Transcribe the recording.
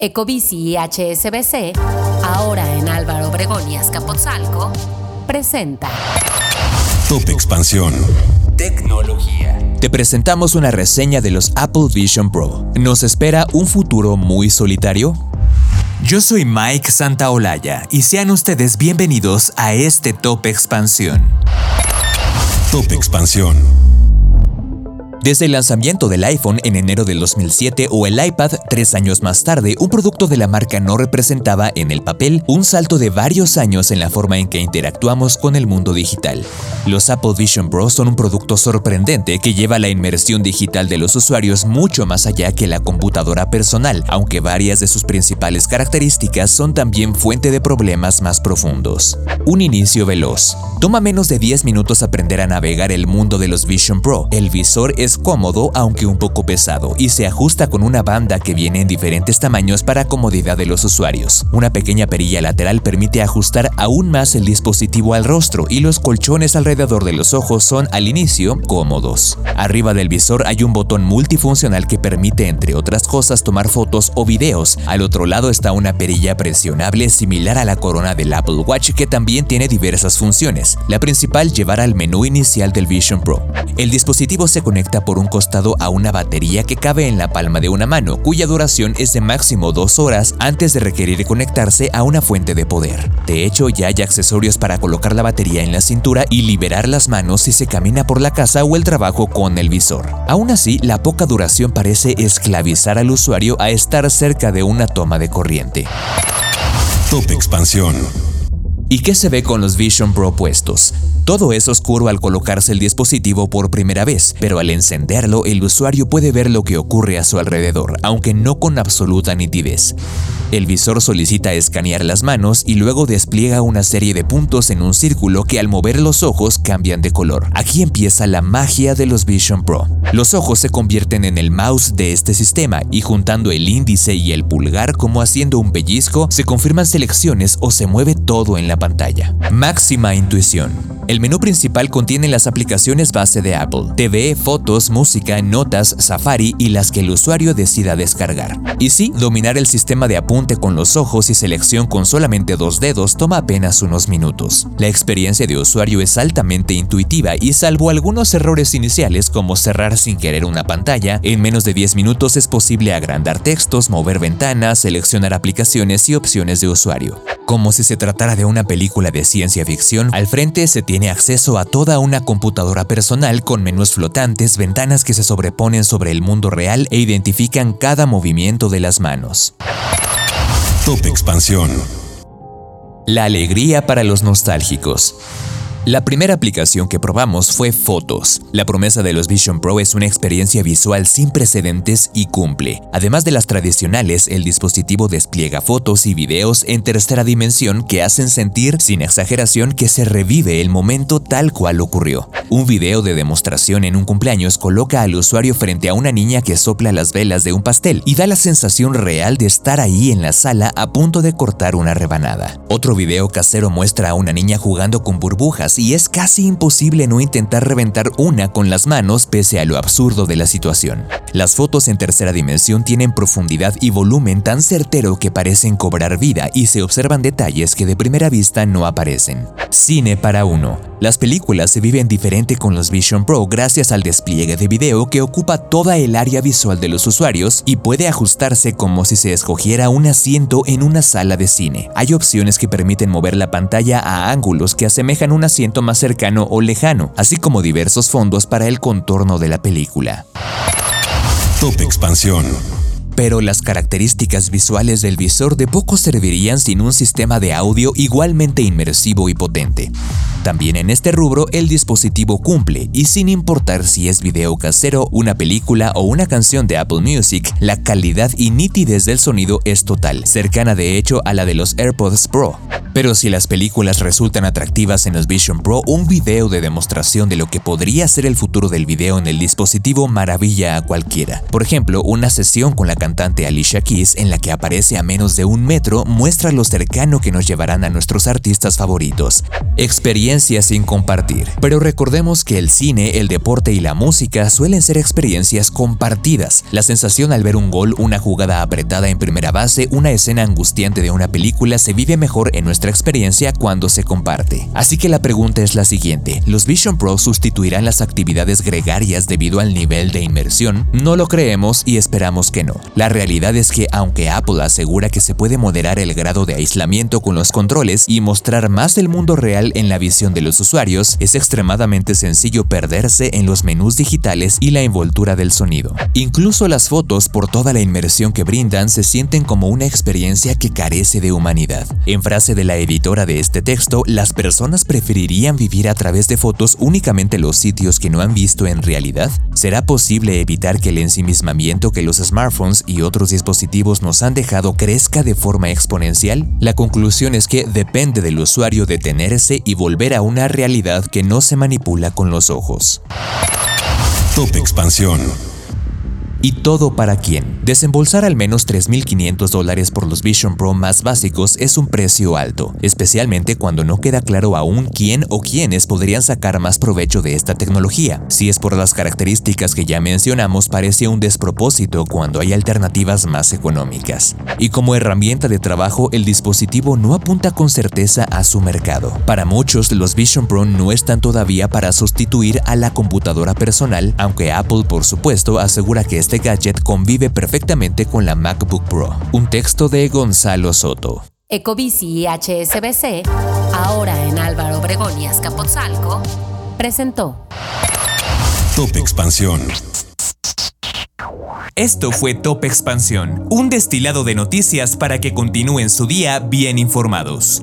Ecobici y HSBC, ahora en Álvaro Obregón y Azcapotzalco, presenta Top Expansión. Tecnología. Te presentamos una reseña de los Apple Vision Pro. ¿Nos espera un futuro muy solitario? Yo soy Mike Santaolalla y sean ustedes bienvenidos a este Top Expansión. Top Expansión. Desde el lanzamiento del iPhone en enero del 2007 o el iPad tres años más tarde, un producto de la marca no representaba en el papel un salto de varios años en la forma en que interactuamos con el mundo digital. Los Apple Vision Pro son un producto sorprendente que lleva la inmersión digital de los usuarios mucho más allá que la computadora personal, aunque varias de sus principales características son también fuente de problemas más profundos. Un inicio veloz. Toma menos de 10 minutos aprender a navegar el mundo de los Vision Pro. El visor es cómodo aunque un poco pesado y se ajusta con una banda que viene en diferentes tamaños para comodidad de los usuarios. Una pequeña perilla lateral permite ajustar aún más el dispositivo al rostro y los colchones alrededor de los ojos son al inicio cómodos. Arriba del visor hay un botón multifuncional que permite entre otras cosas tomar fotos o videos. Al otro lado está una perilla presionable similar a la corona del Apple Watch que también tiene diversas funciones. La principal llevar al menú inicial del Vision Pro. El dispositivo se conecta por un costado a una batería que cabe en la palma de una mano, cuya duración es de máximo dos horas antes de requerir conectarse a una fuente de poder. De hecho, ya hay accesorios para colocar la batería en la cintura y liberar las manos si se camina por la casa o el trabajo con el visor. Aún así, la poca duración parece esclavizar al usuario a estar cerca de una toma de corriente. Top Expansión. ¿Y qué se ve con los Vision Pro puestos? Todo es oscuro al colocarse el dispositivo por primera vez, pero al encenderlo el usuario puede ver lo que ocurre a su alrededor, aunque no con absoluta nitidez. El visor solicita escanear las manos y luego despliega una serie de puntos en un círculo que al mover los ojos cambian de color. Aquí empieza la magia de los Vision Pro. Los ojos se convierten en el mouse de este sistema y juntando el índice y el pulgar como haciendo un pellizco, se confirman selecciones o se mueve todo en la pantalla. Máxima intuición. El menú principal contiene las aplicaciones base de Apple, TV, fotos, música, notas, Safari y las que el usuario decida descargar. Y sí, dominar el sistema de apunte con los ojos y selección con solamente dos dedos toma apenas unos minutos. La experiencia de usuario es altamente intuitiva y salvo algunos errores iniciales como cerrar sin querer una pantalla, en menos de 10 minutos es posible agrandar textos, mover ventanas, seleccionar aplicaciones y opciones de usuario. Como si se tratara de una película de ciencia ficción, al frente se tiene acceso a toda una computadora personal con menús flotantes, ventanas que se sobreponen sobre el mundo real e identifican cada movimiento de las manos. Top Expansión. La alegría para los nostálgicos. La primera aplicación que probamos fue fotos. La promesa de los Vision Pro es una experiencia visual sin precedentes y cumple. Además de las tradicionales, el dispositivo despliega fotos y videos en tercera dimensión que hacen sentir, sin exageración, que se revive el momento tal cual ocurrió. Un video de demostración en un cumpleaños coloca al usuario frente a una niña que sopla las velas de un pastel y da la sensación real de estar ahí en la sala a punto de cortar una rebanada. Otro video casero muestra a una niña jugando con burbujas y es casi imposible no intentar reventar una con las manos pese a lo absurdo de la situación. Las fotos en tercera dimensión tienen profundidad y volumen tan certero que parecen cobrar vida y se observan detalles que de primera vista no aparecen. Cine para uno. Las películas se viven diferente con los Vision Pro gracias al despliegue de video que ocupa toda el área visual de los usuarios y puede ajustarse como si se escogiera un asiento en una sala de cine. Hay opciones que permiten mover la pantalla a ángulos que asemejan un asiento más cercano o lejano, así como diversos fondos para el contorno de la película. Top Expansión pero las características visuales del visor de poco servirían sin un sistema de audio igualmente inmersivo y potente. También en este rubro el dispositivo cumple y sin importar si es video casero, una película o una canción de Apple Music, la calidad y nitidez del sonido es total, cercana de hecho a la de los AirPods Pro. Pero si las películas resultan atractivas en los Vision Pro, un video de demostración de lo que podría ser el futuro del video en el dispositivo maravilla a cualquiera. Por ejemplo, una sesión con la cantante Alicia Keys en la que aparece a menos de un metro muestra lo cercano que nos llevarán a nuestros artistas favoritos. Experiencia sin compartir. Pero recordemos que el cine, el deporte y la música suelen ser experiencias compartidas. La sensación al ver un gol, una jugada apretada en primera base, una escena angustiante de una película se vive mejor en nuestra experiencia cuando se comparte. Así que la pregunta es la siguiente, ¿los Vision Pro sustituirán las actividades gregarias debido al nivel de inmersión? No lo creemos y esperamos que no. La realidad es que aunque Apple asegura que se puede moderar el grado de aislamiento con los controles y mostrar más del mundo real en la visión de los usuarios, es extremadamente sencillo perderse en los menús digitales y la envoltura del sonido. Incluso las fotos, por toda la inmersión que brindan, se sienten como una experiencia que carece de humanidad. En frase de la editora de este texto, las personas preferirían vivir a través de fotos únicamente los sitios que no han visto en realidad. ¿Será posible evitar que el ensimismamiento que los smartphones y otros dispositivos nos han dejado crezca de forma exponencial? La conclusión es que depende del usuario detenerse y volver a una realidad que no se manipula con los ojos. Top Expansión ¿Y todo para quién? Desembolsar al menos 3.500 dólares por los Vision Pro más básicos es un precio alto, especialmente cuando no queda claro aún quién o quiénes podrían sacar más provecho de esta tecnología. Si es por las características que ya mencionamos, parece un despropósito cuando hay alternativas más económicas. Y como herramienta de trabajo, el dispositivo no apunta con certeza a su mercado. Para muchos, los Vision Pro no están todavía para sustituir a la computadora personal, aunque Apple por supuesto asegura que este gadget convive perfectamente con la MacBook Pro. Un texto de Gonzalo Soto. Ecobici y HSBC, ahora en Álvaro Obregón y Azcapotzalco, presentó Top Expansión. Esto fue Top Expansión, un destilado de noticias para que continúen su día bien informados.